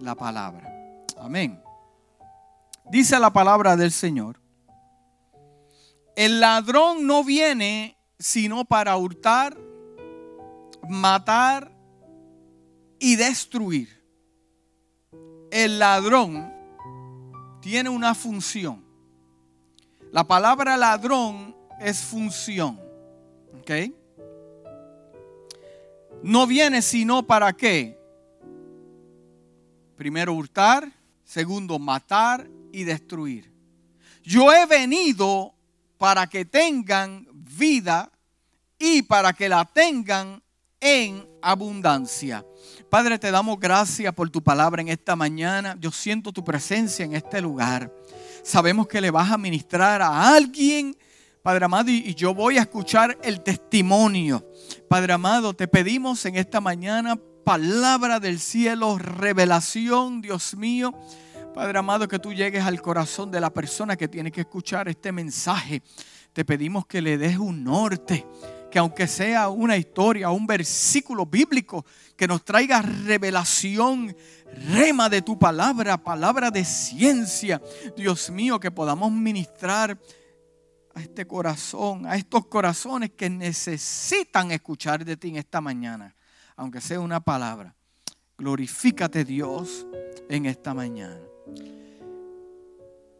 la palabra. Amén. Dice la palabra del Señor. El ladrón no viene sino para hurtar, matar y destruir. El ladrón tiene una función. La palabra ladrón es función. ¿Ok? No viene sino para qué. Primero hurtar, segundo matar y destruir. Yo he venido para que tengan vida y para que la tengan en abundancia. Padre, te damos gracias por tu palabra en esta mañana. Yo siento tu presencia en este lugar. Sabemos que le vas a ministrar a alguien, Padre amado, y yo voy a escuchar el testimonio. Padre amado, te pedimos en esta mañana palabra del cielo, revelación, Dios mío. Padre amado, que tú llegues al corazón de la persona que tiene que escuchar este mensaje. Te pedimos que le des un norte, que aunque sea una historia, un versículo bíblico, que nos traiga revelación, rema de tu palabra, palabra de ciencia. Dios mío, que podamos ministrar a este corazón, a estos corazones que necesitan escuchar de ti en esta mañana, aunque sea una palabra. Glorifícate Dios en esta mañana.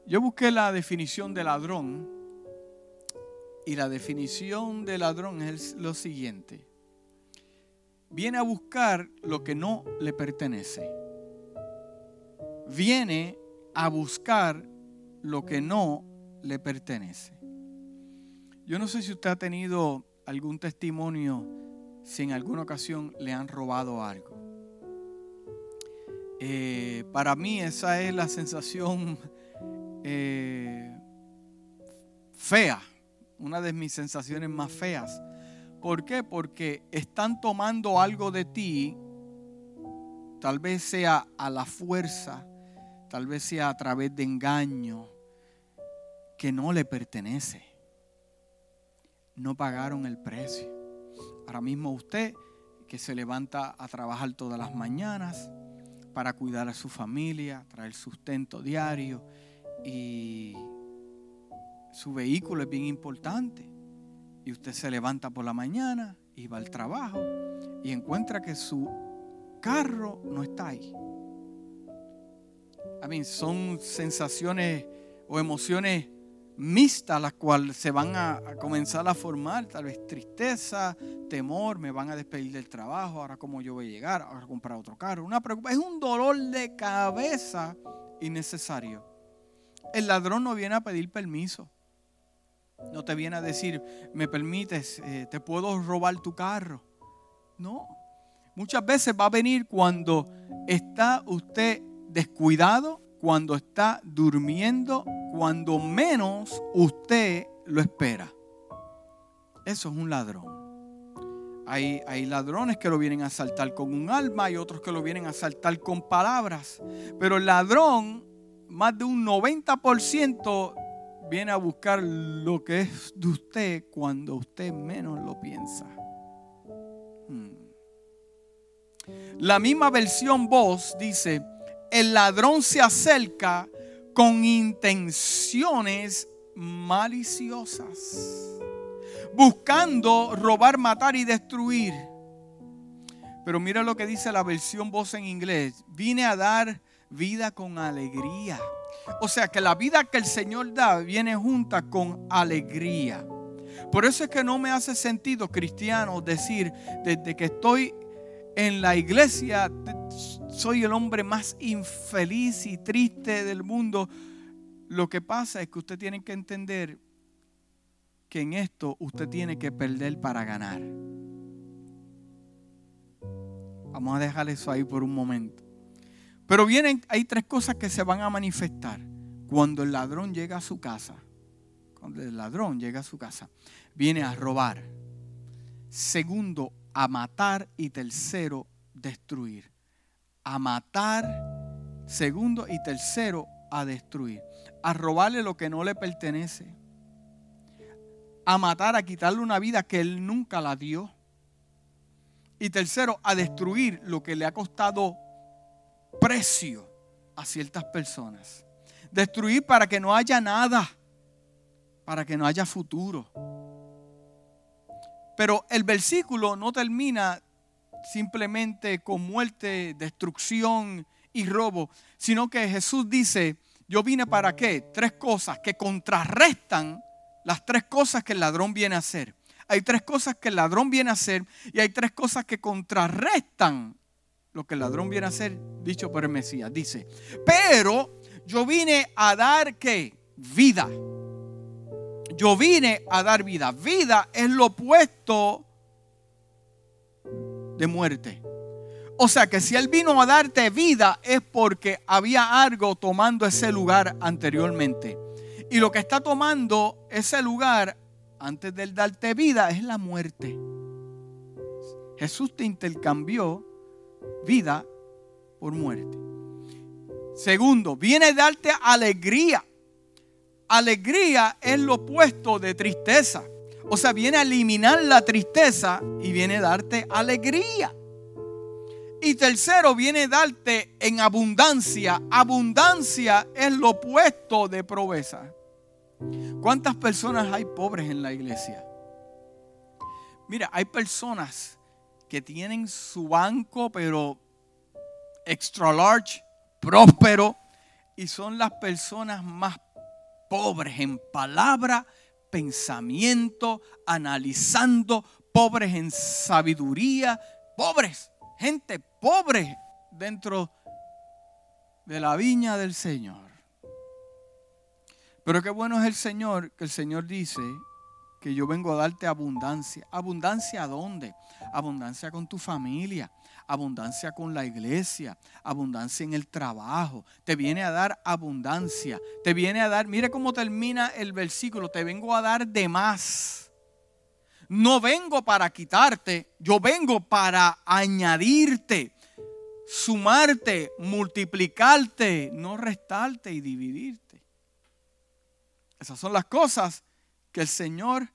Yo busqué la definición de ladrón y la definición de ladrón es lo siguiente. Viene a buscar lo que no le pertenece. Viene a buscar lo que no le pertenece. Yo no sé si usted ha tenido algún testimonio si en alguna ocasión le han robado algo. Eh, para mí esa es la sensación eh, fea una de mis sensaciones más feas. ¿Por qué? Porque están tomando algo de ti, tal vez sea a la fuerza, tal vez sea a través de engaño, que no le pertenece. No pagaron el precio. Ahora mismo usted que se levanta a trabajar todas las mañanas para cuidar a su familia, traer sustento diario y su vehículo es bien importante. Y usted se levanta por la mañana y va al trabajo y encuentra que su carro no está ahí. A mí son sensaciones o emociones mixtas las cuales se van a, comenzar a formar, tal vez tristeza, temor, me van a despedir del trabajo, ahora cómo yo voy a llegar, ahora comprar otro carro, una es un dolor de cabeza innecesario. El ladrón no viene a pedir permiso. No te viene a decir, me permites, eh, te puedo robar tu carro. No. Muchas veces va a venir cuando está usted descuidado, cuando está durmiendo, cuando menos usted lo espera. Eso es un ladrón. Hay, hay, ladrones que lo vienen a asaltar con un alma y otros que lo vienen a asaltar con palabras. Pero el ladrón, más de un 90% viene a buscar lo que es de usted cuando usted menos lo piensa. Hmm. La misma versión voz dice, el ladrón se acerca con intenciones maliciosas, buscando robar, matar y destruir. Pero mira lo que dice la versión voz en inglés, vine a dar vida con alegría. O sea que la vida que el Señor da viene junta con alegría. Por eso es que no me hace sentido, cristiano, decir, desde que estoy en la iglesia, soy el hombre más infeliz y triste del mundo. Lo que pasa es que usted tiene que entender que en esto usted tiene que perder para ganar. Vamos a dejar eso ahí por un momento. Pero vienen, hay tres cosas que se van a manifestar cuando el ladrón llega a su casa. Cuando el ladrón llega a su casa, viene a robar. Segundo, a matar y tercero, destruir. A matar, segundo y tercero, a destruir. A robarle lo que no le pertenece. A matar, a quitarle una vida que él nunca la dio. Y tercero, a destruir lo que le ha costado precio a ciertas personas. Destruir para que no haya nada, para que no haya futuro. Pero el versículo no termina simplemente con muerte, destrucción y robo, sino que Jesús dice, yo vine para qué? Tres cosas que contrarrestan las tres cosas que el ladrón viene a hacer. Hay tres cosas que el ladrón viene a hacer y hay tres cosas que contrarrestan lo que el ladrón viene a hacer, dicho por el Mesías. Dice, pero yo vine a dar qué? Vida. Yo vine a dar vida. Vida es lo opuesto de muerte. O sea que si Él vino a darte vida es porque había algo tomando ese lugar anteriormente. Y lo que está tomando ese lugar antes de darte vida es la muerte. Jesús te intercambió vida por muerte. Segundo, viene a darte alegría. Alegría es lo opuesto de tristeza. O sea, viene a eliminar la tristeza y viene a darte alegría. Y tercero, viene a darte en abundancia. Abundancia es lo opuesto de proveza. ¿Cuántas personas hay pobres en la iglesia? Mira, hay personas que tienen su banco, pero extra large, próspero, y son las personas más pobres en palabra, pensamiento, analizando, pobres en sabiduría, pobres, gente pobre dentro de la viña del Señor. Pero qué bueno es el Señor, que el Señor dice que yo vengo a darte abundancia. ¿Abundancia a dónde? Abundancia con tu familia, abundancia con la iglesia, abundancia en el trabajo. Te viene a dar abundancia. Te viene a dar, mire cómo termina el versículo, te vengo a dar de más. No vengo para quitarte, yo vengo para añadirte, sumarte, multiplicarte, no restarte y dividirte. Esas son las cosas que el Señor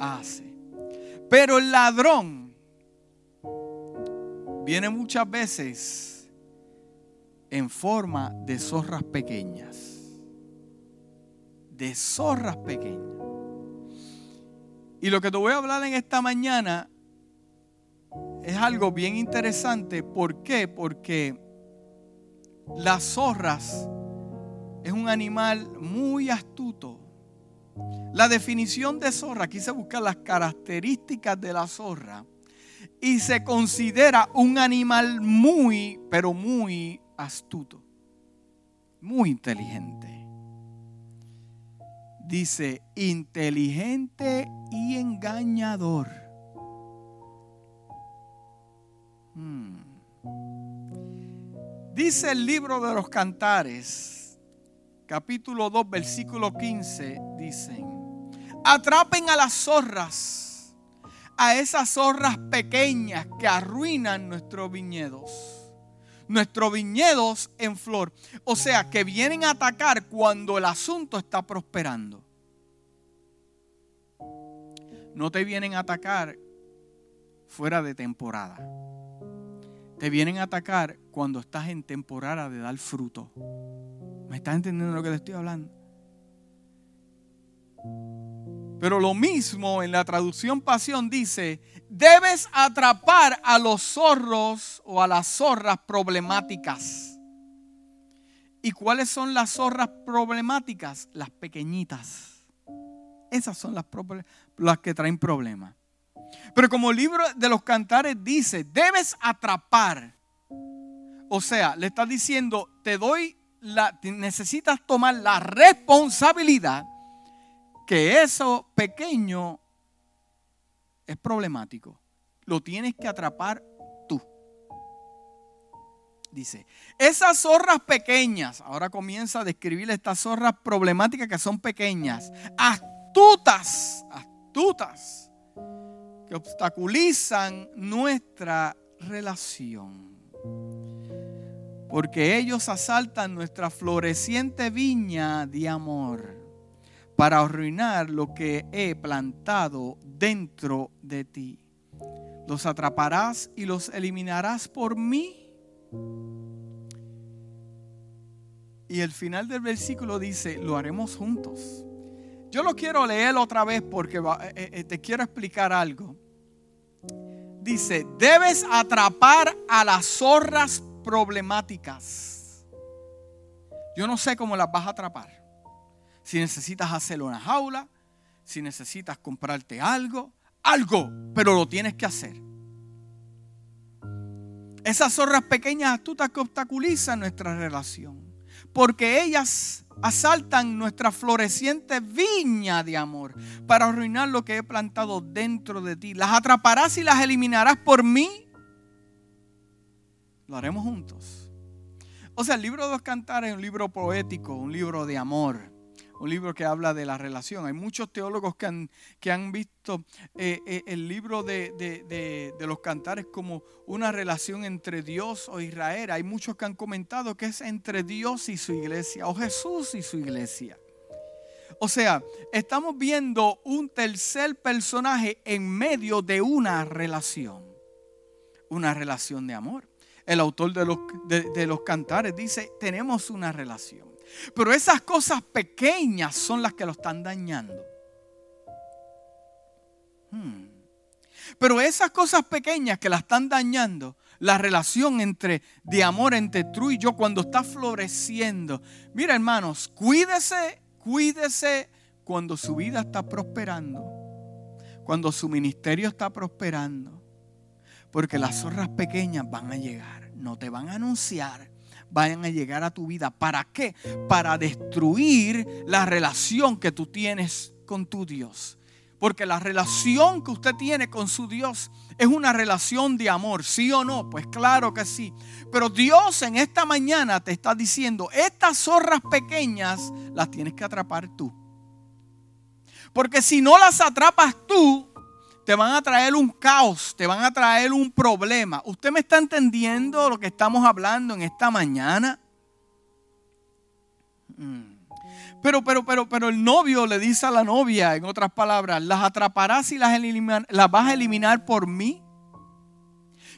hace. Pero el ladrón viene muchas veces en forma de zorras pequeñas. De zorras pequeñas. Y lo que te voy a hablar en esta mañana es algo bien interesante. ¿Por qué? Porque las zorras es un animal muy astuto la definición de zorra, aquí se buscan las características de la zorra y se considera un animal muy, pero muy astuto, muy inteligente. Dice, inteligente y engañador. Hmm. Dice el libro de los cantares, capítulo 2, versículo 15, dicen, atrapen a las zorras, a esas zorras pequeñas que arruinan nuestros viñedos. Nuestros viñedos en flor. O sea, que vienen a atacar cuando el asunto está prosperando. No te vienen a atacar fuera de temporada. Te vienen a atacar cuando estás en temporada de dar fruto. ¿Me estás entendiendo lo que te estoy hablando? Pero lo mismo en la traducción pasión dice, debes atrapar a los zorros o a las zorras problemáticas. ¿Y cuáles son las zorras problemáticas? Las pequeñitas. Esas son las, las que traen problemas. Pero como el libro de los cantares dice, debes atrapar. O sea, le está diciendo, te doy necesitas tomar la responsabilidad que eso pequeño es problemático. Lo tienes que atrapar tú. Dice, esas zorras pequeñas, ahora comienza a describir estas zorras problemáticas que son pequeñas, astutas, astutas, que obstaculizan nuestra relación porque ellos asaltan nuestra floreciente viña de amor para arruinar lo que he plantado dentro de ti. Los atraparás y los eliminarás por mí. Y el final del versículo dice, lo haremos juntos. Yo lo quiero leer otra vez porque eh, eh, te quiero explicar algo. Dice, debes atrapar a las zorras problemáticas. Yo no sé cómo las vas a atrapar. Si necesitas hacerlo una jaula, si necesitas comprarte algo, algo, pero lo tienes que hacer. Esas zorras pequeñas astutas que obstaculizan nuestra relación. Porque ellas asaltan nuestra floreciente viña de amor para arruinar lo que he plantado dentro de ti. Las atraparás y las eliminarás por mí. Lo haremos juntos. O sea, el libro de los cantares es un libro poético, un libro de amor un libro que habla de la relación. Hay muchos teólogos que han, que han visto eh, eh, el libro de, de, los cantares como una relación entre Dios o Israel. Hay muchos que han comentado que es entre Dios y su iglesia, o Jesús y su iglesia. O sea, estamos viendo un tercer personaje en medio de una relación, una relación de amor. El autor de los, de los cantares dice, tenemos una relación. Pero esas cosas pequeñas son las que lo están dañando. Hmm. Pero esas cosas pequeñas que la están dañando, la relación entre de amor entre tú y yo cuando está floreciendo. Mira, hermanos, cuídese, cuídese cuando su vida está prosperando, cuando su ministerio está prosperando, porque las zorras pequeñas van a llegar, no te van a anunciar, vayan a llegar a tu vida. ¿Para qué? Para destruir la relación que tú tienes con tu Dios. Porque la relación que usted tiene con su Dios es una relación de amor, ¿sí o no? Pues claro que sí. Pero Dios en esta mañana te está diciendo, estas zorras pequeñas las tienes que atrapar tú. Porque si no las atrapas tú, te van a traer un caos, te van a traer un problema. ¿Usted me está entendiendo lo que estamos hablando en esta mañana? Mm. Pero, pero, pero, pero el novio le dice a la novia, en otras palabras, las atraparás y las, las vas a eliminar por mí.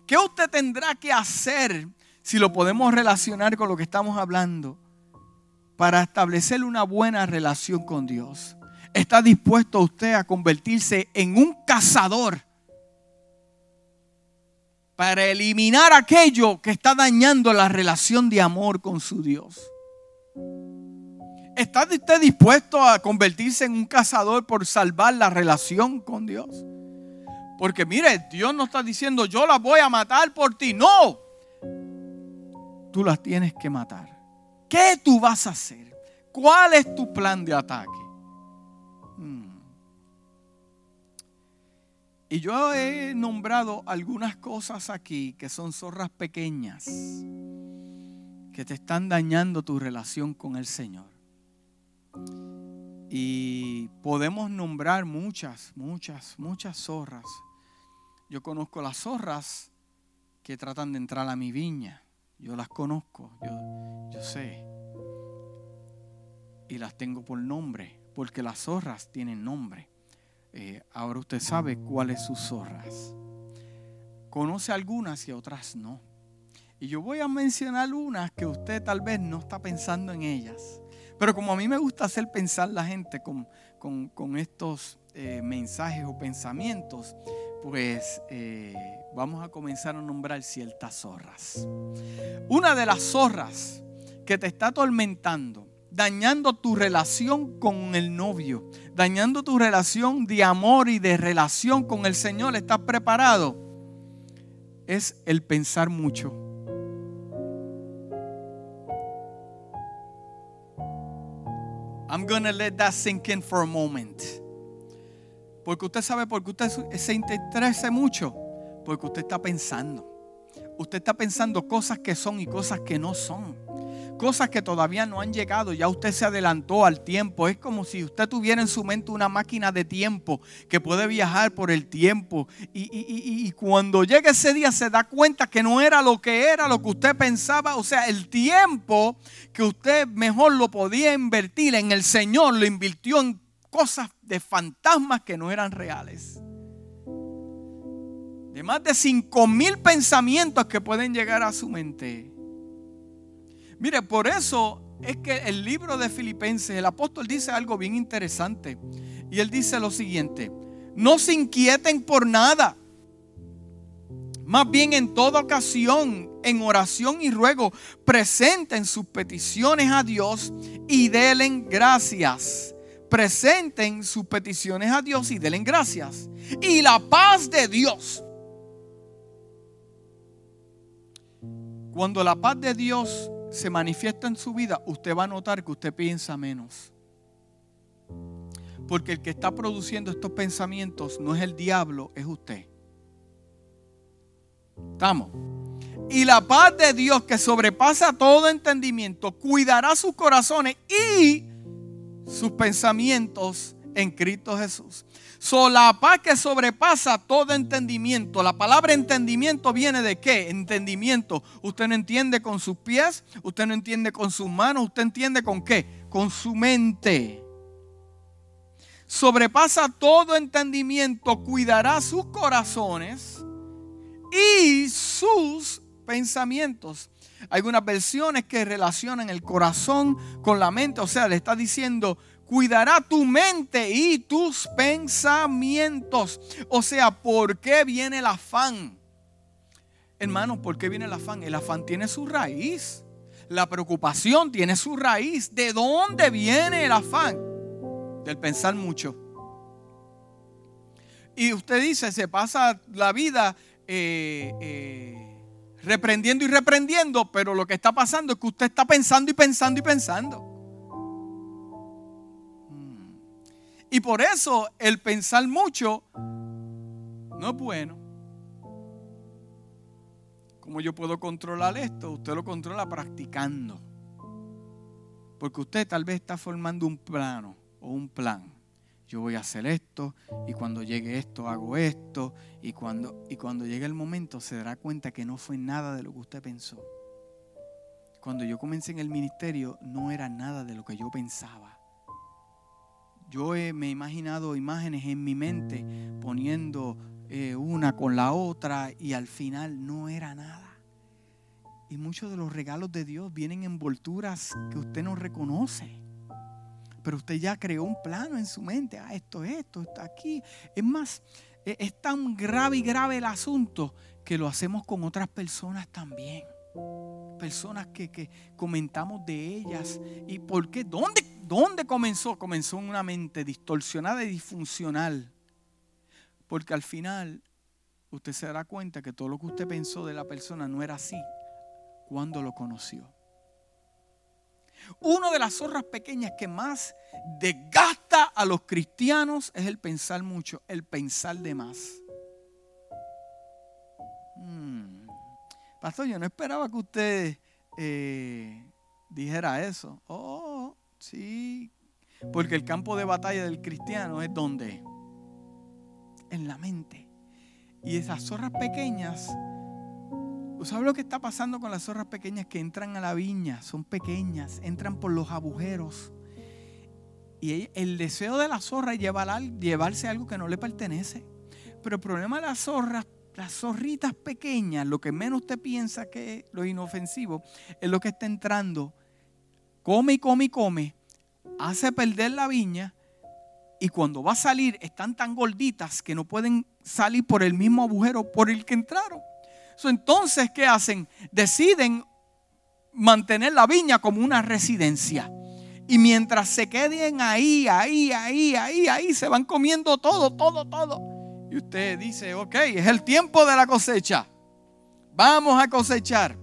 ¿Qué usted tendrá que hacer si lo podemos relacionar con lo que estamos hablando para establecer una buena relación con Dios? ¿Está dispuesto usted a convertirse en un cazador para eliminar aquello que está dañando la relación de amor con su Dios? ¿Está usted dispuesto a convertirse en un cazador por salvar la relación con Dios? Porque mire, Dios no está diciendo yo las voy a matar por ti. No. Tú las tienes que matar. ¿Qué tú vas a hacer? ¿Cuál es tu plan de ataque? Y yo he nombrado algunas cosas aquí que son zorras pequeñas que te están dañando tu relación con el Señor. Y podemos nombrar muchas, muchas, muchas zorras. Yo conozco las zorras que tratan de entrar a mi viña. Yo las conozco, yo, yo sé. Y las tengo por nombre, porque las zorras tienen nombre. Eh, ahora usted sabe cuáles sus zorras. Conoce algunas y otras no. Y yo voy a mencionar unas que usted tal vez no está pensando en ellas. Pero como a mí me gusta hacer pensar la gente con, con, estos eh, mensajes o pensamientos, pues eh, vamos a comenzar a nombrar ciertas zorras. Una de las zorras que te está atormentando dañando tu relación con el novio, dañando tu relación de amor y de relación con el Señor, ¿estás preparado? Es el pensar mucho. I'm gonna let that sink in for a moment. Porque usted sabe por qué usted se interesa mucho. Porque usted está pensando. Usted está pensando cosas que son y cosas que no son cosas que todavía no han llegado, ya usted se adelantó al tiempo. Es como si usted tuviera en su mente una máquina de tiempo que puede viajar por el tiempo. Y, cuando llega ese día se da cuenta que no era lo que era, lo que usted pensaba. O sea, el tiempo que usted mejor lo podía invertir en el Señor, lo invirtió en cosas de fantasmas que no eran reales. De más de cinco mil pensamientos que pueden llegar a su mente. Mire, por eso es que el libro de Filipenses, el apóstol dice algo bien interesante. Y él dice lo siguiente, no se inquieten por nada. Más bien en toda ocasión, en oración y ruego, presenten sus peticiones a Dios y denle gracias. Presenten sus peticiones a Dios y denle gracias. Y la paz de Dios. Cuando la paz de Dios se manifiesta en su vida, usted va a notar que usted piensa menos. Porque el que está produciendo estos pensamientos no es el diablo, es usted. Estamos. Y la paz de Dios que sobrepasa todo entendimiento, cuidará sus corazones y sus pensamientos en Cristo Jesús. So, la paz que sobrepasa todo entendimiento. La palabra entendimiento viene de qué? Entendimiento. Usted no entiende con sus pies, usted no entiende con sus manos, usted entiende con qué? Con su mente. Sobrepasa todo entendimiento, cuidará sus corazones y sus pensamientos. Hay algunas versiones que relacionan el corazón con la mente, o sea, le está diciendo, cuidará tu mente y tus pensamientos. O sea, ¿por qué viene el afán? Hermano, ¿por qué viene el afán? El afán tiene su raíz. La preocupación tiene su raíz. ¿De dónde viene el afán? Del pensar mucho. Y usted dice, se pasa la vida eh, eh, reprendiendo y reprendiendo, pero lo que está pasando es que usted está pensando y pensando y pensando. Y por eso el pensar mucho no es bueno. ¿Cómo yo puedo controlar esto? Usted lo controla practicando. Porque usted tal vez está formando un plano o un plan yo voy a hacer esto y cuando llegue esto hago esto y cuando, y cuando llegue el momento se dará cuenta que no fue nada de lo que usted pensó. Cuando yo comencé en el ministerio no era nada de lo que yo pensaba. Yo me he imaginado imágenes en mi mente poniendo eh, una con la otra y al final no era nada. Y muchos de los regalos de Dios vienen en envolturas que usted no reconoce. Pero usted ya creó un plano en su mente. Ah, esto es esto, está aquí. Es más, e, es tan grave y grave el asunto que lo hacemos con otras personas también. Personas que, comentamos de ellas. ¿Y por qué? ¿Dónde, ¿Dónde comenzó? Comenzó en una mente distorsionada y disfuncional. Porque al final usted se dará cuenta que todo lo que usted pensó de la persona no era así cuando lo conoció. Una de las zorras pequeñas que más desgasta a los cristianos es el pensar mucho, el pensar de más. Hmm. Pastor, yo no esperaba que usted eh, dijera eso. Oh, sí. Porque el campo de batalla del cristiano es donde? En la mente. Y esas zorras pequeñas ¿Sabes lo que está pasando con las zorras pequeñas que entran a la viña? Son pequeñas, entran por los agujeros. Y el deseo de la zorra es llevarse algo que no le pertenece. Pero el problema de las zorras, las zorritas pequeñas, lo que menos usted piensa que es lo inofensivo, es lo que está entrando. Come y come y come, hace perder la viña y cuando va a salir están tan gorditas que no pueden salir por el mismo agujero por el que entraron entonces, ¿qué hacen? Deciden mantener la viña como una residencia. Y mientras se queden ahí, ahí, ahí, ahí, ahí, se van comiendo todo, todo, todo. Y usted dice, ok, es el tiempo de la cosecha. Vamos a cosechar.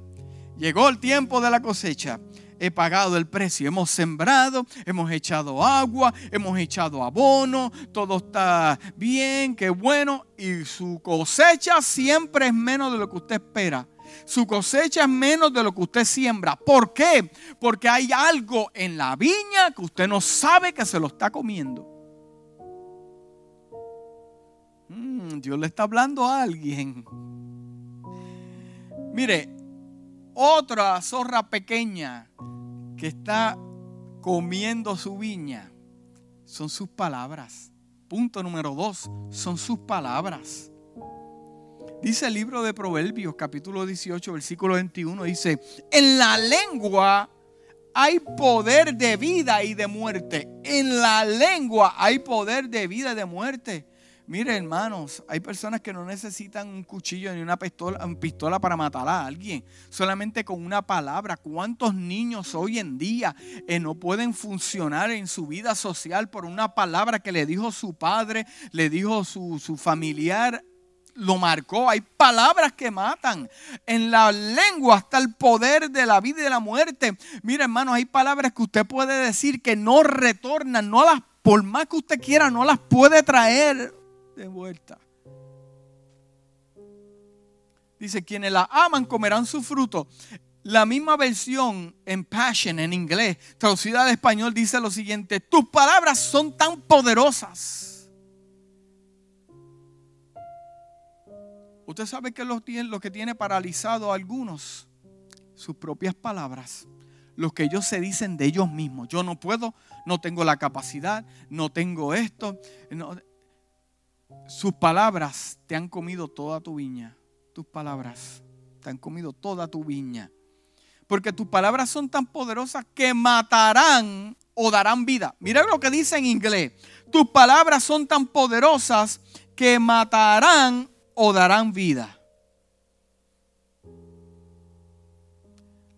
Llegó el tiempo de la cosecha he pagado el precio. Hemos sembrado, hemos echado agua, hemos echado abono, todo está bien, qué bueno. Y su cosecha siempre es menos de lo que usted espera. Su cosecha es menos de lo que usted siembra. ¿Por qué? Porque hay algo en la viña que usted no sabe que se lo está comiendo. Mm, Dios le está hablando a alguien. Mire, otra zorra pequeña que está comiendo su viña son sus palabras. Punto número dos, son sus palabras. Dice el libro de Proverbios, capítulo 18, versículo 21, dice, en la lengua hay poder de vida y de muerte. En la lengua hay poder de vida y de muerte. Mire, hermanos, hay personas que no necesitan un cuchillo ni una pistola, pistola, para matar a alguien. Solamente con una palabra. ¿Cuántos niños hoy en día eh, no pueden funcionar en su vida social por una palabra que le dijo su padre, le dijo su, su familiar lo marcó. Hay palabras que matan. En la lengua está el poder de la vida y de la muerte. Mira, hermanos, hay palabras que usted puede decir que no retornan, no las, por más que usted quiera, no las puede traer de vuelta. Dice, quienes la aman comerán su fruto. La misma versión en Passion, en inglés, traducida al español, dice lo siguiente, tus palabras son tan poderosas Usted sabe que lo, tiene, que tiene paralizado a algunos, sus propias palabras, lo que ellos se dicen de ellos mismos. Yo no puedo, no tengo la capacidad, no tengo esto. Sus palabras te han comido toda tu viña. Tus palabras te han comido toda tu viña. Porque tus palabras son tan poderosas que matarán o darán vida. Mira lo que dice en inglés. Tus palabras son tan poderosas que matarán o darán vida.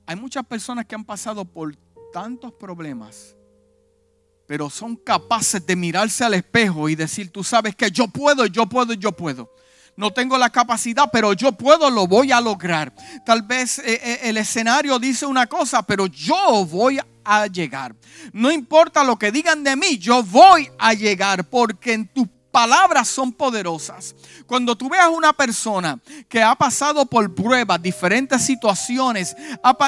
Hay muchas personas que han pasado por tantos problemas, pero son capaces de mirarse al espejo y decir, tú sabes que yo puedo, yo puedo, yo puedo. No tengo la capacidad, pero yo puedo, lo voy a lograr. Tal vez eh, eh, el escenario dice una cosa, pero yo voy a llegar. No importa lo que digan de mí, yo voy a llegar porque en tu palabras son poderosas. Cuando tú veas una persona que ha pasado por pruebas, diferentes situaciones,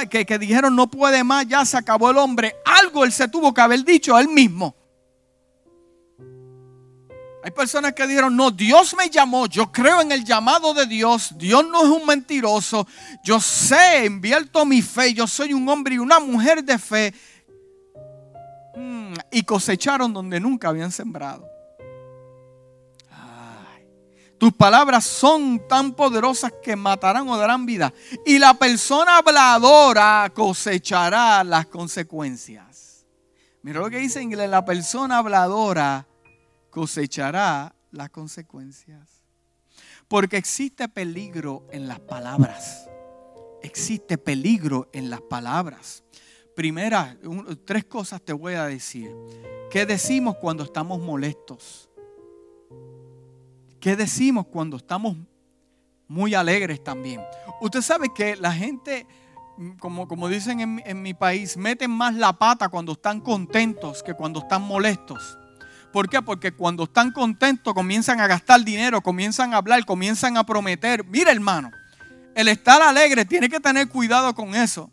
que, que dijeron no puede más, ya se acabó el hombre, algo él se tuvo que haber dicho a él mismo. Hay personas que dijeron, no, Dios me llamó, yo creo en el llamado de Dios, Dios no es un mentiroso, yo sé, invierto mi fe, yo soy un hombre y una mujer de fe. Mm, y cosecharon donde nunca habían sembrado. Tus palabras son tan poderosas que matarán o darán vida. Y la persona habladora cosechará las consecuencias. Mira lo que dice en inglés, la persona habladora cosechará las consecuencias. Porque existe peligro en las palabras. Existe peligro en las palabras. Primera, tres cosas te voy a decir. ¿Qué decimos cuando estamos molestos? ¿Qué decimos cuando estamos muy alegres también? Usted sabe que la gente, como, como dicen en, en mi país, meten más la pata cuando están contentos que cuando están molestos. ¿Por qué? Porque cuando están contentos comienzan a gastar dinero, comienzan a hablar, comienzan a prometer. Mira hermano, el estar alegre tiene que tener cuidado con eso.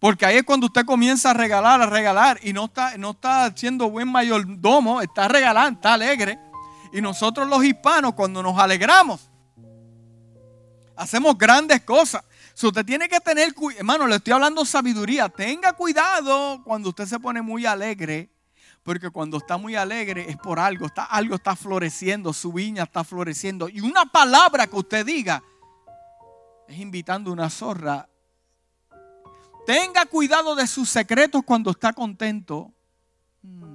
Porque ahí es cuando usted comienza a regalar, a regalar y no está, no está siendo buen mayordomo, está regalando, está alegre. Y nosotros los hispanos, cuando nos alegramos, hacemos grandes cosas. Si usted tiene que tener, hermano, le estoy hablando sabiduría. Tenga cuidado cuando usted se pone muy alegre, porque cuando está muy alegre es por algo, está, algo está floreciendo, su viña está floreciendo. Y una palabra que usted diga es invitando una zorra. Tenga cuidado de sus secretos cuando está contento. Hmm.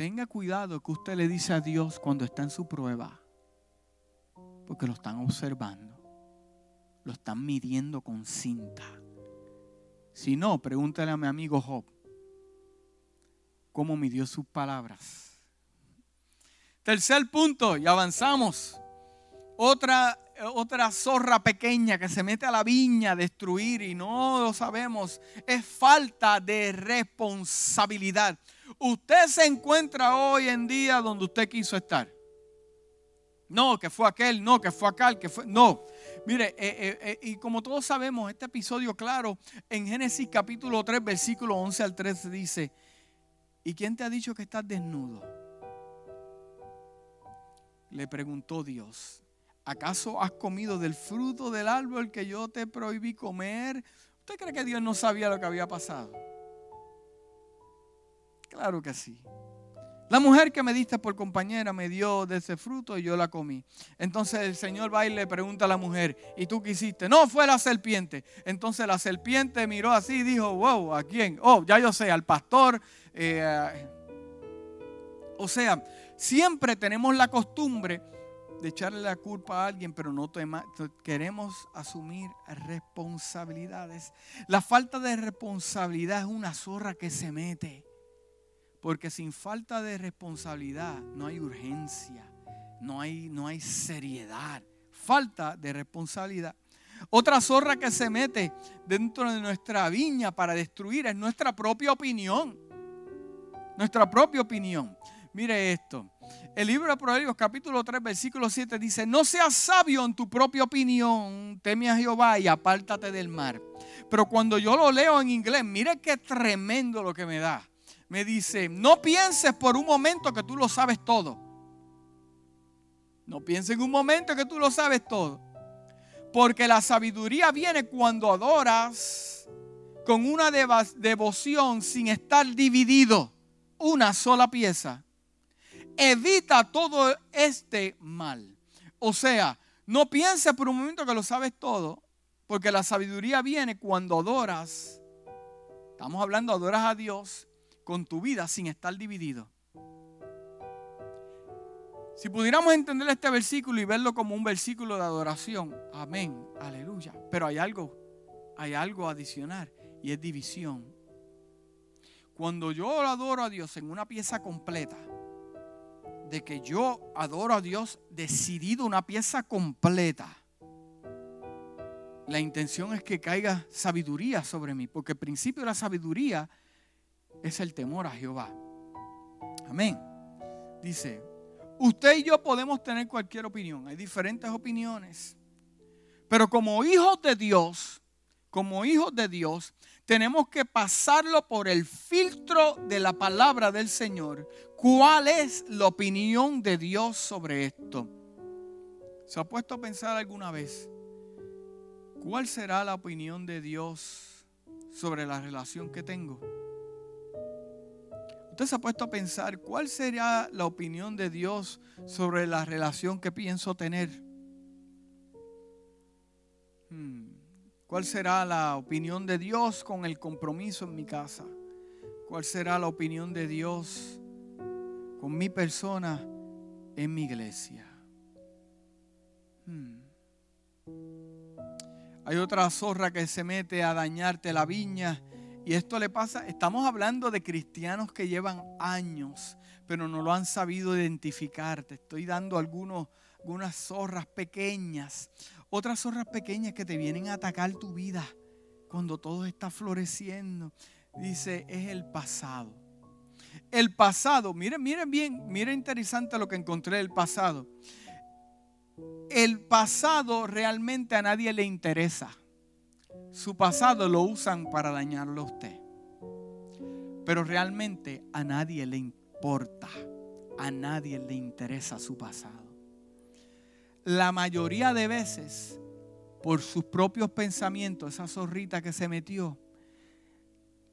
Tenga cuidado que usted le dice a Dios cuando está en su prueba, porque lo están observando, lo están midiendo con cinta. Si no, pregúntale a mi amigo Job cómo midió sus palabras. Tercer punto, y avanzamos. Otra, otra zorra pequeña que se mete a la viña a destruir y no lo sabemos, es falta de responsabilidad. Usted se encuentra hoy en día donde usted quiso estar. No, que fue aquel, no, que fue aquel, que fue... No, mire, eh, eh, eh, y como todos sabemos, este episodio claro, en Génesis capítulo 3, versículo 11 al 13 dice, ¿y quién te ha dicho que estás desnudo? Le preguntó Dios, ¿acaso has comido del fruto del árbol que yo te prohibí comer? ¿Usted cree que Dios no sabía lo que había pasado? Claro que sí. La mujer que me diste por compañera me dio de ese fruto y yo la comí. Entonces el Señor va y le pregunta a la mujer, ¿y tú qué hiciste? No, fue la serpiente. Entonces la serpiente miró así y dijo, wow, ¿a quién? Oh, ya yo sé, al pastor. Eh, o sea, siempre tenemos la costumbre de echarle la culpa a alguien, pero no queremos asumir responsabilidades. La falta de responsabilidad es una zorra que se mete. Porque sin falta de responsabilidad no hay urgencia, no hay, no hay seriedad. Falta de responsabilidad. Otra zorra que se mete dentro de nuestra viña para destruir es nuestra propia opinión. Nuestra propia opinión. Mire esto. El libro de Proverbios capítulo 3 versículo 7 dice, no seas sabio en tu propia opinión, teme a Jehová y apártate del mar. Pero cuando yo lo leo en inglés, mire qué tremendo lo que me da me dice, no pienses por un momento que tú lo sabes todo. No pienses en un momento que tú lo sabes todo. Porque la sabiduría viene cuando adoras con una devoción sin estar dividido. Una sola pieza. Evita todo este mal. O sea, no pienses por un momento que lo sabes todo. Porque la sabiduría viene cuando adoras. Estamos hablando, adoras a Dios con tu vida sin estar dividido. Si pudiéramos entender este versículo y verlo como un versículo de adoración, amén, aleluya. Pero hay algo, hay algo adicional y es división. Cuando yo adoro a Dios en una pieza completa, de que yo adoro a Dios decidido una pieza completa, la intención es que caiga sabiduría sobre mí, porque el principio de la sabiduría es el temor a Jehová. Amén. Dice, usted y yo podemos tener cualquier opinión, hay diferentes opiniones, pero como hijos de Dios, como hijos de Dios, tenemos que pasarlo por el filtro de la palabra del Señor. ¿Cuál es la opinión de Dios sobre esto? ¿Se ha puesto a pensar alguna vez? ¿Cuál será la opinión de Dios sobre la relación que tengo? Usted se ha puesto a pensar cuál sería la opinión de Dios sobre la relación que pienso tener. Hmm. ¿Cuál será la opinión de Dios con el compromiso en mi casa? ¿Cuál será la opinión de Dios con mi persona en mi iglesia? Hmm. Hay otra zorra que se mete a dañarte la viña y esto le pasa, estamos hablando de cristianos que llevan años, pero no lo han sabido identificar. Te estoy dando algunas zorras pequeñas, otras zorras pequeñas que te vienen a atacar tu vida cuando todo está floreciendo. Dice, es el pasado. El pasado, miren, miren bien, miren interesante lo que encontré del pasado. El pasado realmente a nadie le interesa su pasado lo usan para dañarlo a usted. Pero realmente a nadie le importa, a nadie le interesa su pasado. La mayoría de veces, por sus propios pensamientos, esa zorrita que se metió,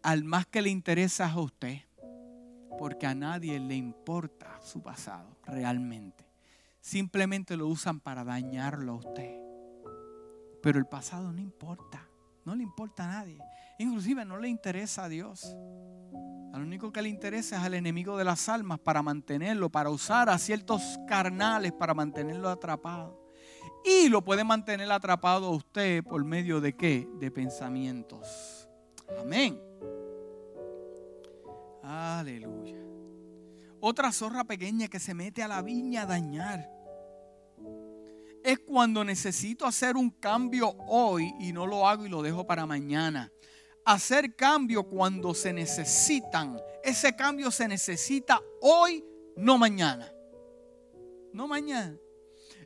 al más que le interesa es a usted, porque a nadie le importa su pasado realmente. Simplemente lo usan para dañarlo a usted. Pero el pasado no importa. No le importa a nadie. Inclusive no le interesa a Dios. Al único que le interesa es al enemigo de las almas para mantenerlo, para usar a ciertos carnales para mantenerlo atrapado. Y lo puede mantener atrapado a usted por medio de qué? De pensamientos. Amén. Aleluya. Otra zorra pequeña que se mete a la viña a dañar es cuando necesito hacer un cambio hoy y no lo hago y lo dejo para mañana. Hacer cambio cuando se necesitan. Ese cambio se necesita hoy, no mañana. No mañana.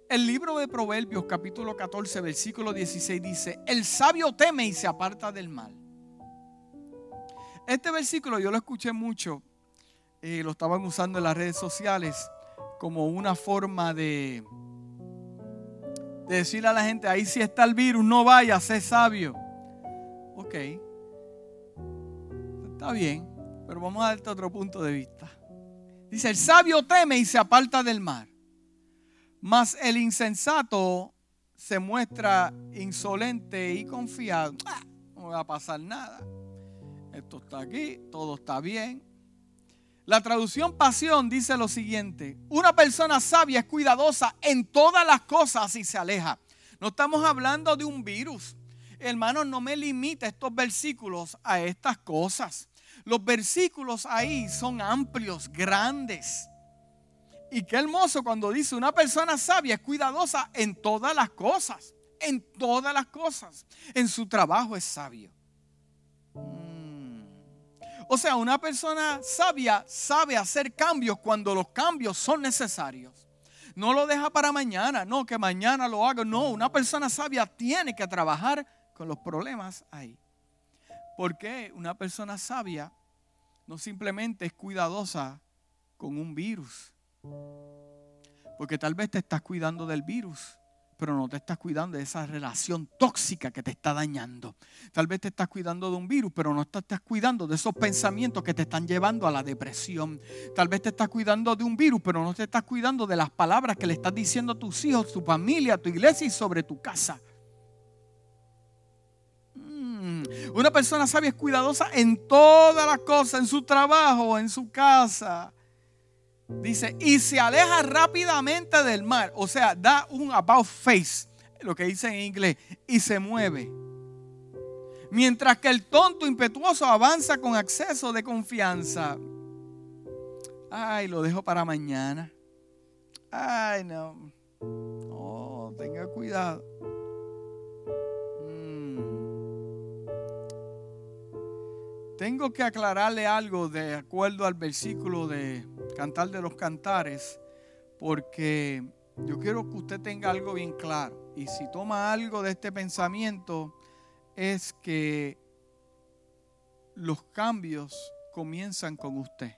El libro de Proverbios capítulo 14 versículo 16 dice, el sabio teme y se aparta del mal. Este versículo yo lo escuché mucho, eh, lo estaban usando en las redes sociales como una forma de, decirle a la gente, ahí si está el virus, no vaya, sé sabio. Ok, está bien, pero vamos a darte otro punto de vista. Dice, el sabio teme y se aparta del mar. Mas el insensato se muestra insolente y confiado. Ah, no va a pasar nada. Esto está aquí, todo está bien. La traducción pasión dice lo siguiente, una persona sabia es cuidadosa en todas las cosas y se aleja. No estamos hablando de un virus. Hermanos, no me limite estos versículos a estas cosas. Los versículos ahí son amplios, grandes. Y qué hermoso cuando dice una persona sabia es cuidadosa en todas las cosas. En todas las cosas. En su trabajo es sabio. O sea, una persona sabia sabe hacer cambios cuando los cambios son necesarios. No lo deja para mañana, no, que mañana lo haga. No, una persona sabia tiene que trabajar con los problemas ahí. Porque una persona sabia no simplemente es cuidadosa con un virus. Porque tal vez te estás cuidando del virus, pero no te estás cuidando de esa relación tóxica que te está dañando. Tal vez te estás cuidando de un virus, pero no te estás cuidando de esos pensamientos que te están llevando a la depresión. Tal vez te estás cuidando de un virus, pero no te estás cuidando de las palabras que le estás diciendo a tus hijos, tu familia, tu iglesia y sobre tu casa. Mm. Una persona sabia es cuidadosa en todas las cosas, en su trabajo, en su casa. Dice, y se aleja rápidamente del mar. O sea, da un about face, lo que dice en inglés, y se mueve. Mientras que el tonto impetuoso avanza con acceso de confianza. Ay, lo dejo para mañana. Ay, no. Oh, tenga cuidado. Tengo que aclararle algo de acuerdo al versículo de Cantar de los Cantares, porque yo quiero que usted tenga algo bien claro. Y si toma algo de este pensamiento, es que los cambios comienzan con usted.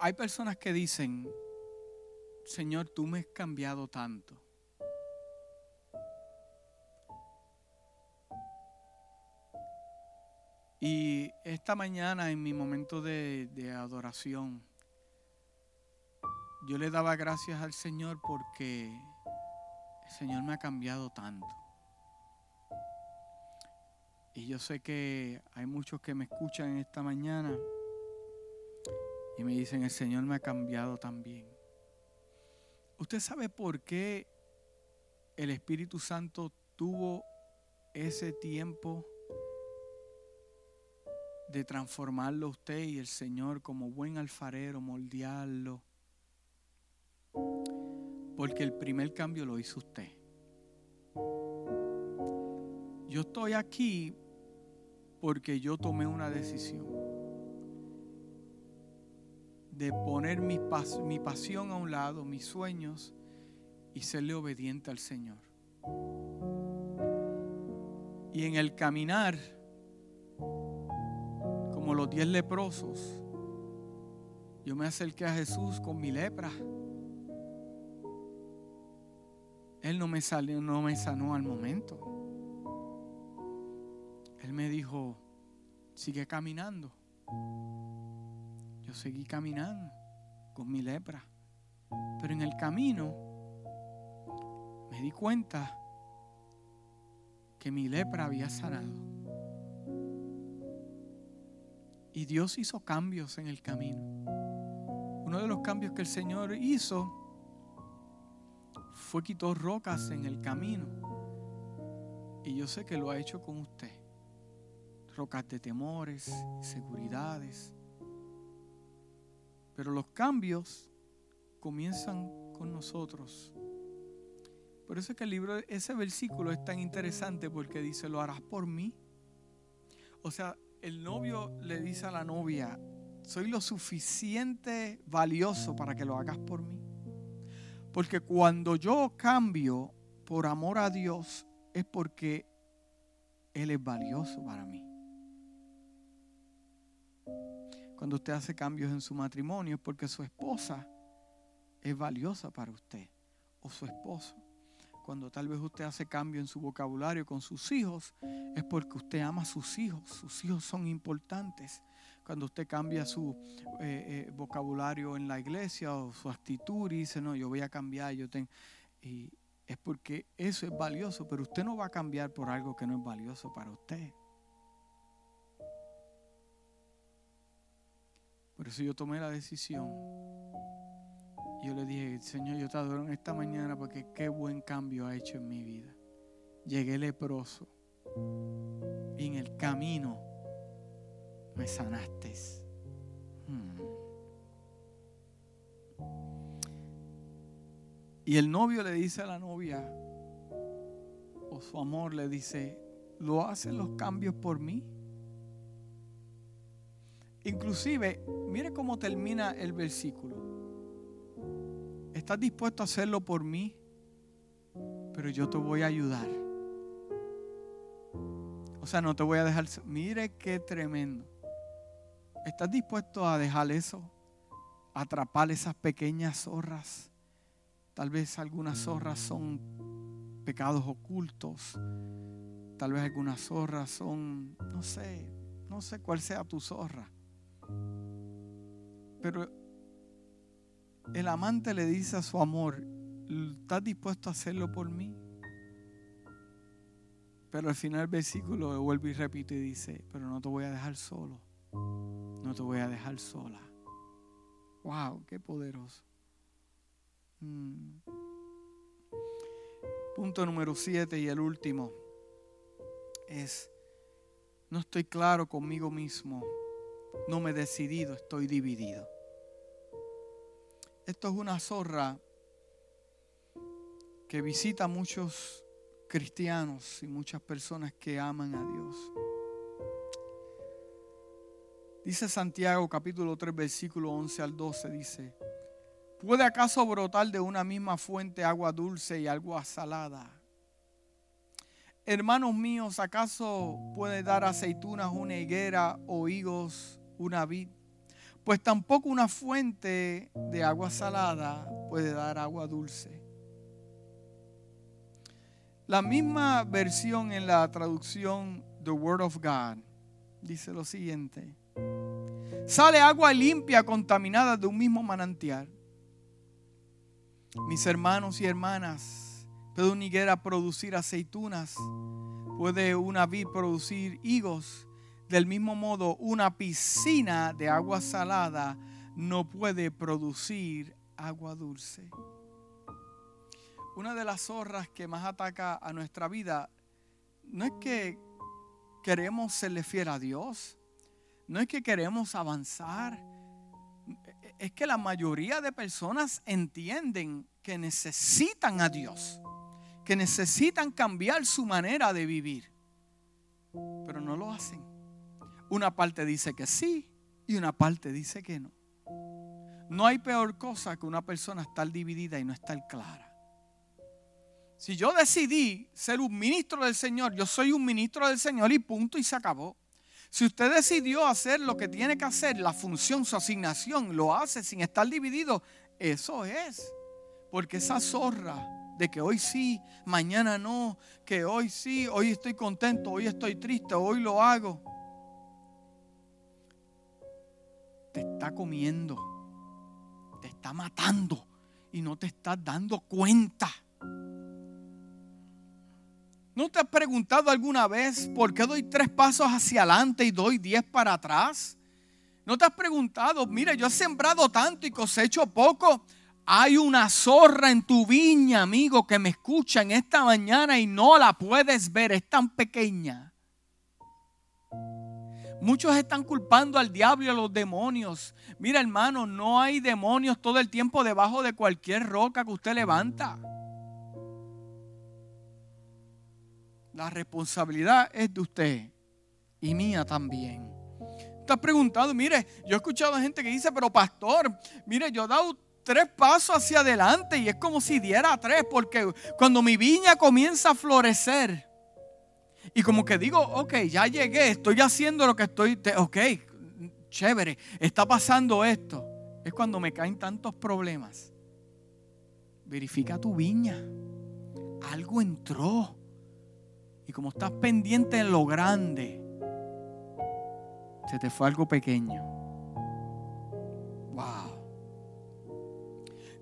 Hay personas que dicen, Señor, tú me has cambiado tanto. Y esta mañana en mi momento de, adoración, yo le daba gracias al Señor porque el Señor me ha cambiado tanto. Y yo sé que hay muchos que me escuchan esta mañana y me dicen, el Señor me ha cambiado también. ¿Usted sabe por qué el Espíritu Santo tuvo ese tiempo de transformarlo usted y el Señor como buen alfarero, moldearlo. Porque el primer cambio lo hizo usted. Yo estoy aquí porque yo tomé una decisión de poner mi, mi pasión a un lado, mis sueños, y serle obediente al Señor. Y en el caminar, como los diez leprosos, yo me acerqué a Jesús con mi lepra. Él no me salió, no me sanó al momento. Él me dijo, sigue caminando. Yo seguí caminando con mi lepra. Pero en el camino me di cuenta que mi lepra había sanado. Y Dios hizo cambios en el camino. Uno de los cambios que el Señor hizo fue quitó rocas en el camino. Y yo sé que lo ha hecho con usted. Rocas de temores, seguridades. Pero los cambios comienzan con nosotros. Por eso es que el libro, ese versículo es tan interesante porque dice, lo harás por mí. O sea, el novio le dice a la novia, soy lo suficiente valioso para que lo hagas por mí. Porque cuando yo cambio por amor a Dios es porque Él es valioso para mí. Cuando usted hace cambios en su matrimonio es porque su esposa es valiosa para usted o su esposo. Cuando tal vez usted hace cambio en su vocabulario con sus hijos, es porque usted ama a sus hijos. Sus hijos son importantes. Cuando usted cambia su eh, eh, vocabulario en la iglesia o su actitud y dice, no, yo voy a cambiar, yo tengo... Y es porque eso es valioso, pero usted no va a cambiar por algo que no es valioso para usted. Por eso yo tomé la decisión. Yo le dije, Señor, yo te adoro en esta mañana porque qué buen cambio ha hecho en mi vida. Llegué leproso y en el camino me sanaste. Hmm. Y el novio le dice a la novia, o su amor le dice, ¿lo hacen los cambios por mí? Inclusive, mire cómo termina el versículo. ¿Estás dispuesto a hacerlo por mí? Pero yo te voy a ayudar. O sea, no te voy a dejar. Mire qué tremendo. ¿Estás dispuesto a dejar eso? atrapar esas pequeñas zorras. Tal vez algunas zorras son pecados ocultos. Tal vez algunas zorras son, no sé, no sé cuál sea tu zorra. Pero el amante le dice a su amor, ¿estás dispuesto a hacerlo por mí? Pero al final del versículo vuelve y repite y dice, pero no te voy a dejar solo. No te voy a dejar sola. Wow, qué poderoso. Mm. Punto número siete y el último es, no estoy claro conmigo mismo, no me he decidido, estoy dividido. Esto es una zorra que visita a muchos cristianos y muchas personas que aman a Dios. Dice Santiago capítulo 3 versículo 11 al 12, dice, ¿puede acaso brotar de una misma fuente agua dulce y agua salada? Hermanos míos, ¿acaso puede dar aceitunas una higuera o higos una vid? Pues tampoco una fuente de agua salada puede dar agua dulce. La misma versión en la traducción The Word of God dice lo siguiente. Sale agua limpia contaminada de un mismo manantial. Mis hermanos y hermanas, ¿puede una higuera producir aceitunas? ¿Puede una vid producir higos? Del mismo modo, una piscina de agua salada no puede producir agua dulce. Una de las zorras que más ataca a nuestra vida no es que queremos serle fiel a Dios, no es que queremos avanzar, es que la mayoría de personas entienden que necesitan a Dios, que necesitan cambiar su manera de vivir, pero no lo hacen. Una parte dice que sí y una parte dice que no. No hay peor cosa que una persona estar dividida y no estar clara. Si yo decidí ser un ministro del Señor, yo soy un ministro del Señor y punto y se acabó. Si usted decidió hacer lo que tiene que hacer, la función, su asignación, lo hace sin estar dividido, eso es. Porque esa zorra de que hoy sí, mañana no, que hoy sí, hoy estoy contento, hoy estoy triste, hoy lo hago. Te está comiendo, te está matando y no te estás dando cuenta. ¿No te has preguntado alguna vez por qué doy tres pasos hacia adelante y doy diez para atrás? ¿No te has preguntado, mire, yo he sembrado tanto y cosecho poco? Hay una zorra en tu viña, amigo, que me escucha en esta mañana y no la puedes ver, es tan pequeña. Muchos están culpando al diablo y a los demonios. Mira hermano, no hay demonios todo el tiempo debajo de cualquier roca que usted levanta. La responsabilidad es de usted y mía también. Has preguntado, mire, yo he escuchado gente que dice, pero pastor, mire, yo he dado tres pasos hacia adelante y es como si diera tres, porque cuando mi viña comienza a florecer, y como que digo, ok, ya llegué, estoy haciendo lo que estoy, ok, chévere, está pasando esto. Es cuando me caen tantos problemas. Verifica tu viña. algo entró. Y como estás pendiente en lo grande, se te fue algo pequeño. Wow.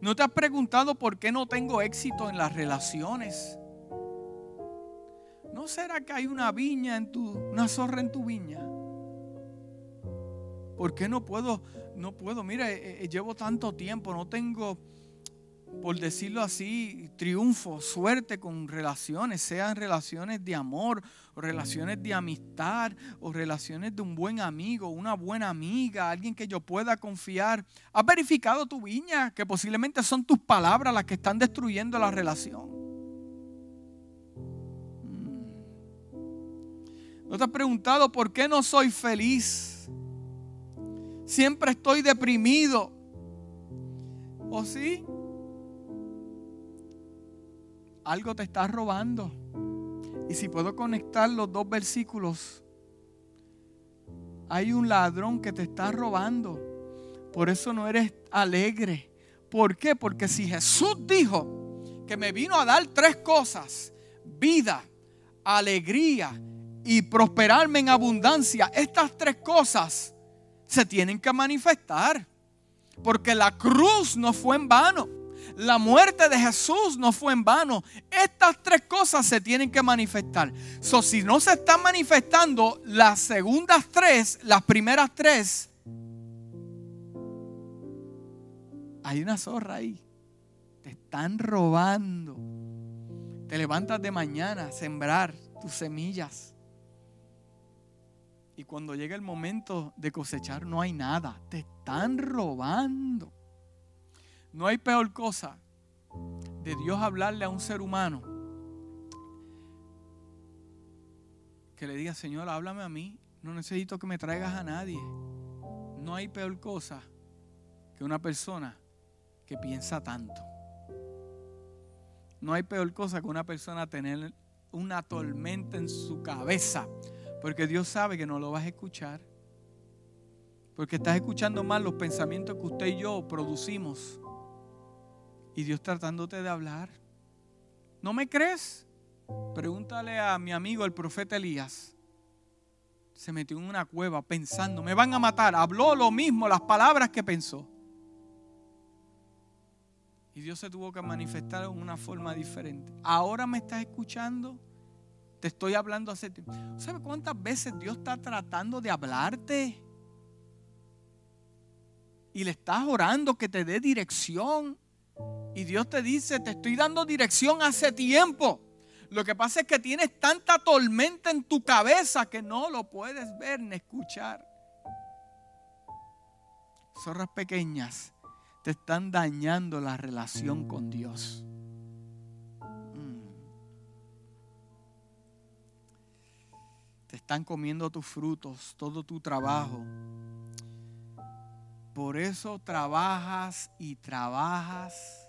¿No te has preguntado por qué no tengo éxito en las relaciones? ¿No será que hay una viña en tu, una zorra en tu viña? ¿Por qué no puedo, no puedo? Mira, eh, eh, llevo tanto tiempo, no tengo por decirlo así, triunfo, suerte con relaciones, sean relaciones de amor, o relaciones de amistad, o relaciones de un buen amigo, una buena amiga, alguien que yo pueda confiar. ¿Has verificado tu viña? Que posiblemente son tus palabras las que están destruyendo la relación. ¿No te has preguntado por qué no soy feliz? Siempre estoy deprimido. ¿O sí? algo te está robando. Y si puedo conectar los dos versículos, hay un ladrón que te está robando. Por eso no eres alegre. ¿Por qué? Porque si Jesús dijo que me vino a dar tres cosas, vida, alegría y prosperarme en abundancia, estas tres cosas se tienen que manifestar. Porque la cruz no fue en vano. La muerte de Jesús no fue en vano. Estas tres cosas se tienen que manifestar. So, si no se están manifestando las segundas tres, las primeras tres, hay una zorra ahí. Te están robando. Te levantas de mañana a sembrar tus semillas. Y cuando llega el momento de cosechar no hay nada. Te están robando. No hay peor cosa de Dios hablarle a un ser humano que le diga, Señor, háblame a mí, no necesito que me traigas a nadie. No hay peor cosa que una persona que piensa tanto. No hay peor cosa que una persona tener una tormenta en su cabeza, porque Dios sabe que no lo vas a escuchar. Porque estás escuchando mal los pensamientos que usted y yo producimos y Dios tratándote de hablar. ¿No me crees? Pregúntale a mi amigo el profeta Elías. Se metió en una cueva pensando, me van a matar. Habló lo mismo, las palabras que pensó. Y Dios se tuvo que manifestar en una forma diferente. Ahora me estás escuchando. Te estoy hablando hace tiempo. ¿Sabes cuántas veces Dios está tratando de hablarte? Y le estás orando que te dé dirección. Y Dios te dice, te estoy dando dirección hace tiempo. Lo que pasa es que tienes tanta tormenta en tu cabeza que no lo puedes ver ni escuchar. Zorras pequeñas te están dañando la relación con Dios. Te están comiendo tus frutos, todo tu trabajo. Por eso trabajas y trabajas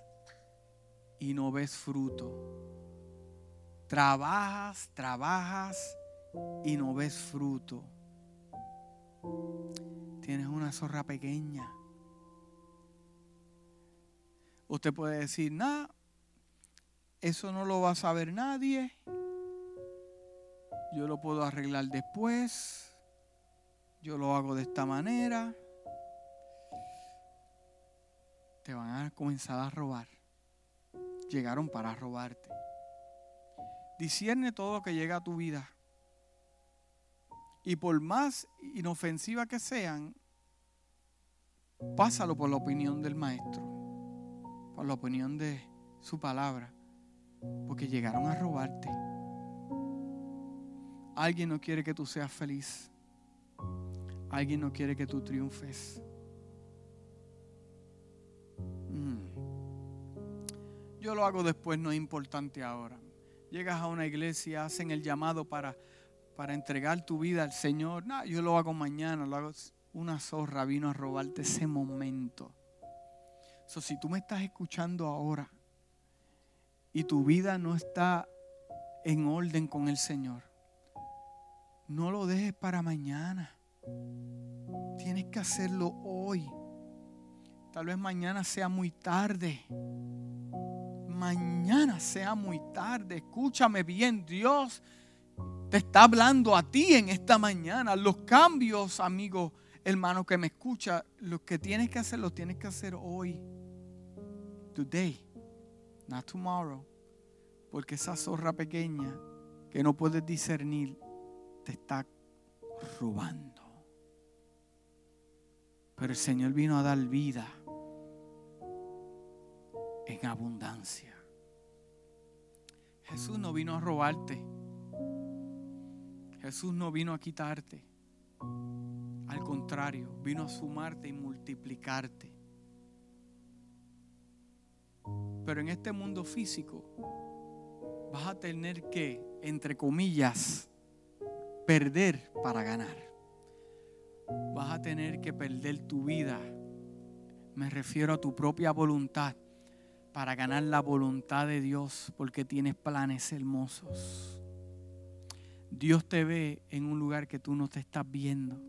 y no ves fruto. Trabajas, trabajas y no ves fruto. Tienes una zorra pequeña. Usted puede decir, nada, eso no lo va a saber nadie. Yo lo puedo arreglar después. Yo lo hago de esta manera. Te van a comenzar a robar llegaron para robarte. Discierne todo lo que llega a tu vida. Y por más inofensiva que sean, pásalo por la opinión del maestro, por la opinión de su palabra, porque llegaron a robarte. Alguien no quiere que tú seas feliz. Alguien no quiere que tú triunfes. Yo lo hago después, no es importante ahora. Llegas a una iglesia, hacen el llamado para, para entregar tu vida al Señor. No, yo lo hago mañana, lo hago. Una zorra vino a robarte ese momento. So, si tú me estás escuchando ahora y tu vida no está en orden con el Señor, no lo dejes para mañana. Tienes que hacerlo hoy. Tal vez mañana sea muy tarde mañana sea muy tarde. Escúchame bien, Dios te está hablando a ti en esta mañana. Los cambios, amigo, hermano que me escucha, lo que tienes que hacer, lo tienes que hacer hoy. Today, not tomorrow. Porque esa zorra pequeña que no puedes discernir te está robando. Pero el Señor vino a dar vida en abundancia. Jesús no vino a robarte. Jesús no vino a quitarte. Al contrario, vino a sumarte y multiplicarte. Pero en este mundo físico vas a tener que, entre comillas, perder para ganar. Vas a tener que perder tu vida. Me refiero a tu propia voluntad para ganar la voluntad de Dios porque tienes planes hermosos. Dios te ve en un lugar que tú no te estás viendo.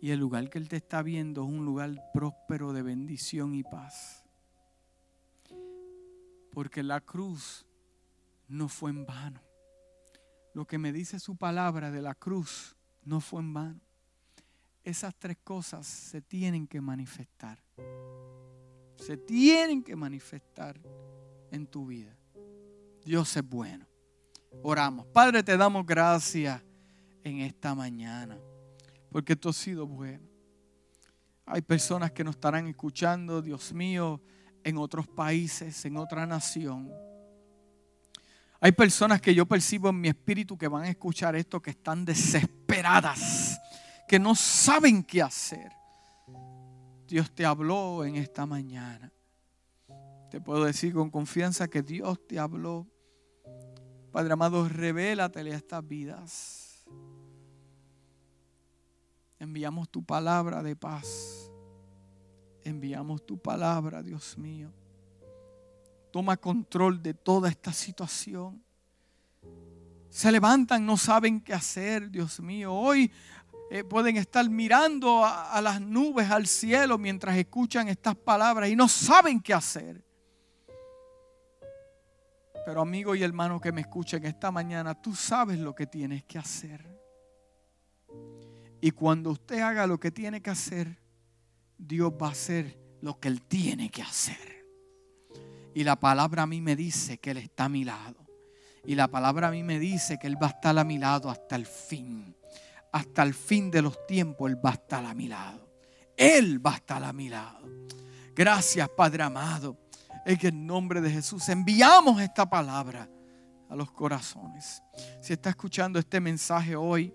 Y el lugar que Él te está viendo es un lugar próspero de bendición y paz. Porque la cruz no fue en vano. Lo que me dice su palabra de la cruz no fue en vano. Esas tres cosas se tienen que manifestar. Se tienen que manifestar en tu vida. Dios es bueno. Oramos. Padre, te damos gracias en esta mañana, porque tú has sido bueno. Hay personas que nos estarán escuchando, Dios mío, en otros países, en otra nación. Hay personas que yo percibo en mi espíritu que van a escuchar esto, que están desesperadas, que no saben qué hacer. Dios te habló en esta mañana. Te puedo decir con confianza que Dios te habló Padre amado, revélatele a estas vidas. Enviamos tu palabra de paz. Enviamos tu palabra, Dios mío. Toma control de toda esta situación. Se levantan, no saben qué hacer, Dios mío. Hoy eh, pueden estar mirando a las nubes, al cielo, mientras escuchan estas palabras y no saben qué hacer. Pero amigo y hermano que me escuchen esta mañana, tú sabes lo que tienes que hacer. Y cuando usted haga lo que tiene que hacer, Dios va a hacer lo que Él tiene que hacer. Y la palabra a mí me dice que Él está a mi lado. Y la palabra a mí me dice que Él va a estar a mi lado hasta el fin. Hasta el fin de los tiempos Él va a estar a mi lado. Él va a estar a mi lado. Gracias Padre amado en el nombre de Jesús enviamos esta palabra a los corazones. Si está escuchando este mensaje hoy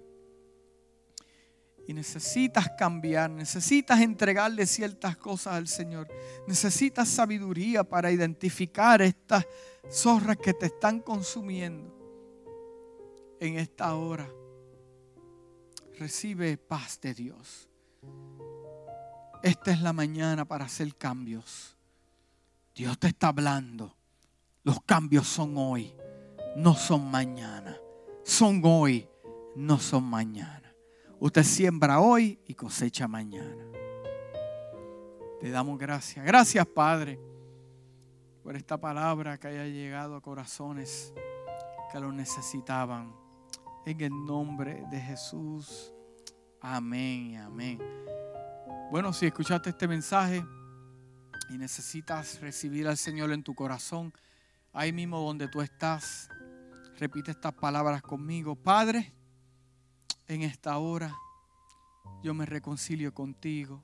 y necesitas cambiar, necesitas entregarle ciertas cosas al Señor, necesitas sabiduría para identificar estas zorras que te están consumiendo en esta hora, recibe paz de Dios. Esta es la mañana para hacer cambios. Dios te está hablando. Los cambios son hoy, no son mañana. Son hoy, no son mañana. Usted siembra hoy y cosecha mañana. Te damos gracias. Gracias, Padre, por esta palabra que haya llegado a corazones que lo necesitaban. En el nombre de Jesús. Amén, amén. Bueno, si escuchaste este mensaje, y necesitas recibir al Señor en tu corazón, ahí mismo donde tú estás, repite estas palabras conmigo. Padre, en esta hora yo me reconcilio contigo.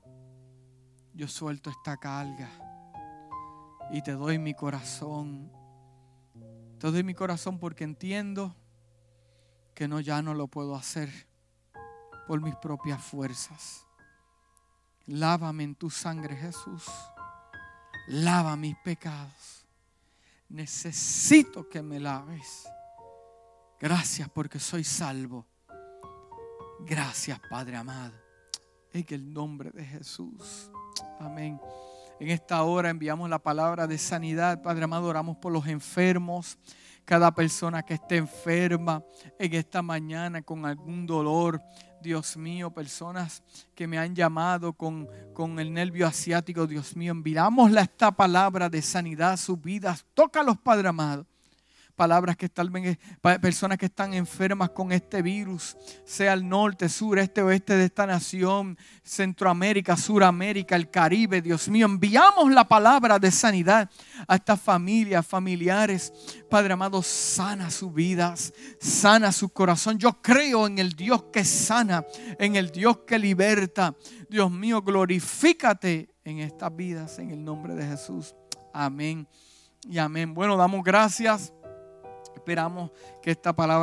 Yo suelto esta carga y te doy mi corazón. Te doy mi corazón porque entiendo que no ya no lo puedo hacer por mis propias fuerzas. Lávame en tu sangre, Jesús lava mis pecados. Necesito que me laves. Gracias porque soy salvo. Gracias, Padre amado. En el nombre de Jesús. Amén. En esta hora enviamos la palabra de sanidad. Padre amado, oramos por los enfermos. Cada persona que esté enferma en esta mañana con algún dolor Dios mío, personas que me han llamado con, con el nervio asiático, Dios mío, enviámosle esta palabra de sanidad a sus vidas. Tócalos, Padre amado palabras que vez personas que están enfermas con este virus, sea el norte, sur, este, oeste de esta nación, Centroamérica, Suramérica, el Caribe, Dios mío, enviamos la palabra de sanidad a estas familias, familiares. Padre amado, sana sus vidas, sana su corazón. Yo creo en el Dios que sana, en el Dios que liberta. Dios mío, glorifícate en estas vidas, en el nombre de Jesús. Amén y amén. Bueno, damos gracias. Esperamos que esta palabra